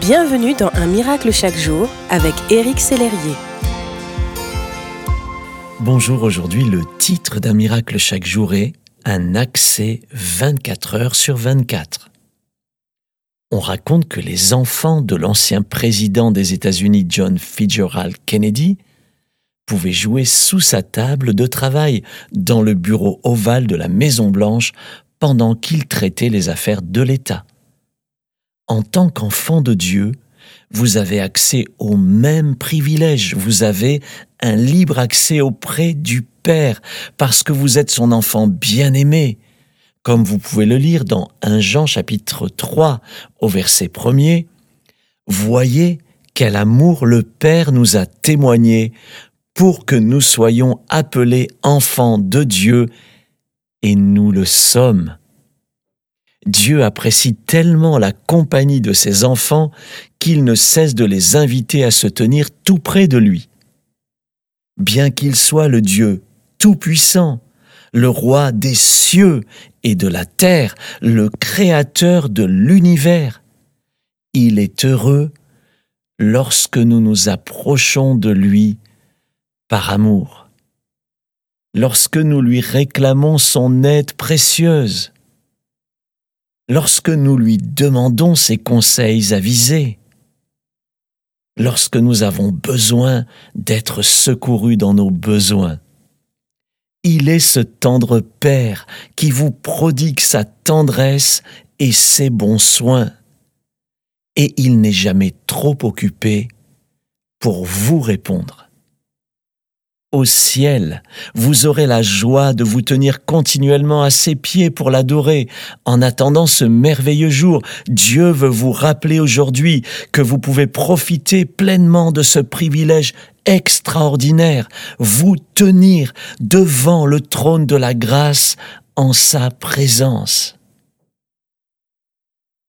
Bienvenue dans Un miracle chaque jour avec Éric Sellerier. Bonjour, aujourd'hui le titre d'Un miracle chaque jour est Un accès 24 heures sur 24. On raconte que les enfants de l'ancien président des États-Unis John Fitzgerald Kennedy pouvaient jouer sous sa table de travail dans le bureau ovale de la Maison Blanche pendant qu'il traitait les affaires de l'État en tant qu'enfant de Dieu, vous avez accès aux mêmes privilèges, vous avez un libre accès auprès du Père, parce que vous êtes son enfant bien-aimé, comme vous pouvez le lire dans 1 Jean chapitre 3 au verset 1 Voyez quel amour le Père nous a témoigné pour que nous soyons appelés enfants de Dieu, et nous le sommes. Dieu apprécie tellement la compagnie de ses enfants qu'il ne cesse de les inviter à se tenir tout près de lui. Bien qu'il soit le Dieu tout-puissant, le roi des cieux et de la terre, le créateur de l'univers, il est heureux lorsque nous nous approchons de lui par amour, lorsque nous lui réclamons son aide précieuse, lorsque nous lui demandons ses conseils avisés, lorsque nous avons besoin d'être secourus dans nos besoins. Il est ce tendre Père qui vous prodigue sa tendresse et ses bons soins, et il n'est jamais trop occupé pour vous répondre au ciel. Vous aurez la joie de vous tenir continuellement à ses pieds pour l'adorer. En attendant ce merveilleux jour, Dieu veut vous rappeler aujourd'hui que vous pouvez profiter pleinement de ce privilège extraordinaire, vous tenir devant le trône de la grâce en sa présence.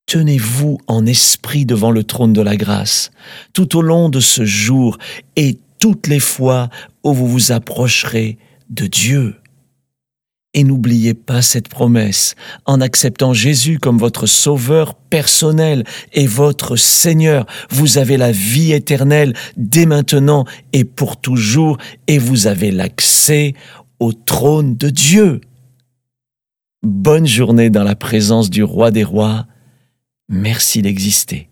Tenez-vous en esprit devant le trône de la grâce tout au long de ce jour et toutes les fois où vous vous approcherez de Dieu. Et n'oubliez pas cette promesse, en acceptant Jésus comme votre sauveur personnel et votre Seigneur, vous avez la vie éternelle dès maintenant et pour toujours, et vous avez l'accès au trône de Dieu. Bonne journée dans la présence du Roi des Rois. Merci d'exister.